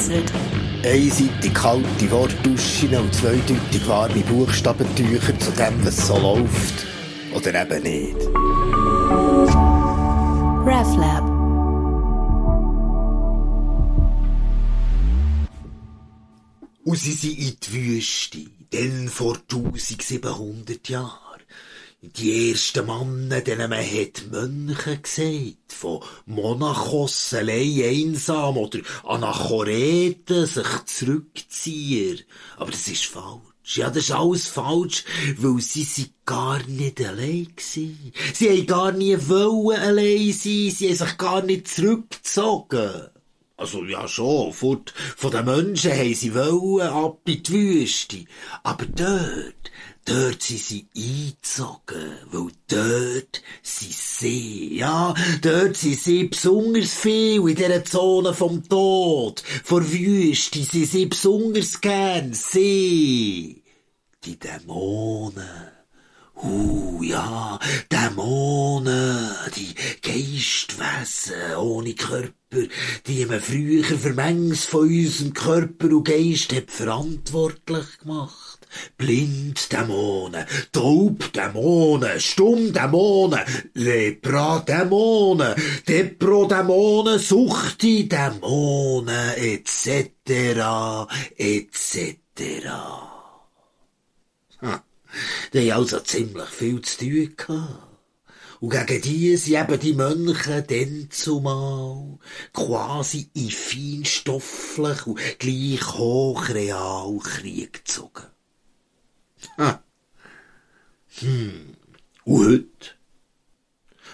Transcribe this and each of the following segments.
vereinzelt. Einseitig kalte Wortduschen und zweideutig warme Buchstabentücher zu dem, was so läuft. Oder eben nicht. RefLab. Und sie sind in die Wüste, denn vor 1700 Jahren. Die ersten Männer, denen man hat Mönche gesagt, von Monachos allein einsam oder Anachoreten, sich zurückziehen. Aber das ist falsch. Ja, das ist alles falsch, weil sie sind gar nicht allein gewesen. Sie haben gar nie allein sein, sie haben sich gar nicht zurückgezogen. Also, ja, schon, fort von den Menschen haben sie wollen, ab in die Wüste. Aber dort, dort sind sie eingezogen, weil dort sind sie, ja, dort sind sie besonders viel in dieser Zone vom Tod, vor Wüste sind sie besonders gern, sie, die Dämonen. Uh, ja, Dämonen, die Geistwesen ohne Körper, die man früher für Mengs von unserem Körper und Geist hat verantwortlich gemacht. Blinddämonen, Taubdämonen, Stummdämonen, Lepradämonen, Deprodämonen, Suchtidämonen, etc., etc. Hm. Die haben also ziemlich viel zu tun gehabt. Und gegen die sind eben die Mönche dann zumal quasi in feinstofflich und gleich hochreal Krieg gezogen. Hm. Und heute?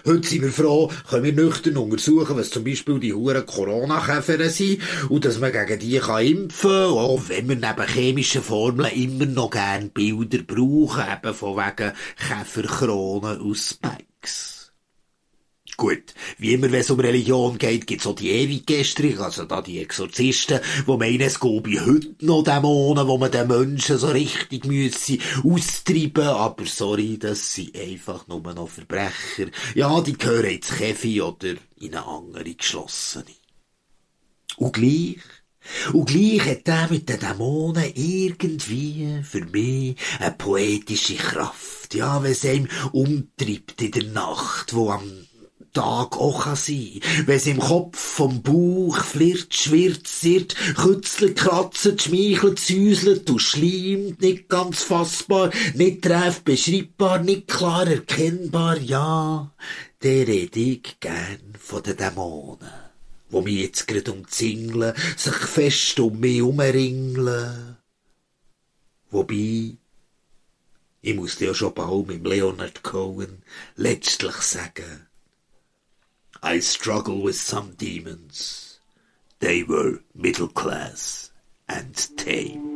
Heute sind wir froh, können wir nüchtern untersuchen, was zum Beispiel die huren Corona-Käfer sind und dass man gegen die kann impfen kann, auch wenn wir neben chemischen Formeln immer noch gerne Bilder brauchen, eben von wegen Käferkronen aus Spikes. Gut, wie immer, wenn es um Religion geht, gibt's auch die Ewiggestrigen, also da die Exorzisten, wo meinen, es gäbe heute noch Dämonen, wo man den Menschen so richtig müsse austreiben, aber sorry, das sind einfach nur noch Verbrecher. Ja, die gehören ins Käfi oder in eine andere geschlossene. Und gleich, und gleich hat der mit den Dämonen irgendwie für mich eine poetische Kraft. Ja, wenn es einem umtreibt in der Nacht, wo am Tag auch kann sein. Wenn es im Kopf vom Bauch flirrt, schwirrt, sirrt, kützelt, kratzt, schmeichelt, säuselt und schleimt, nicht ganz fassbar, nicht treff beschreibbar, nicht klar erkennbar, ja, der rede ich gern von den Dämonen, wo mich jetzt grad umzingeln, sich fest um mich umringeln. Wobei, ich muss ja schon bald mit Leonard Cohen letztlich sagen, I struggle with some demons. They were middle class and tame.